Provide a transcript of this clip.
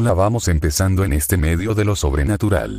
Hola vamos empezando en este medio de lo sobrenatural.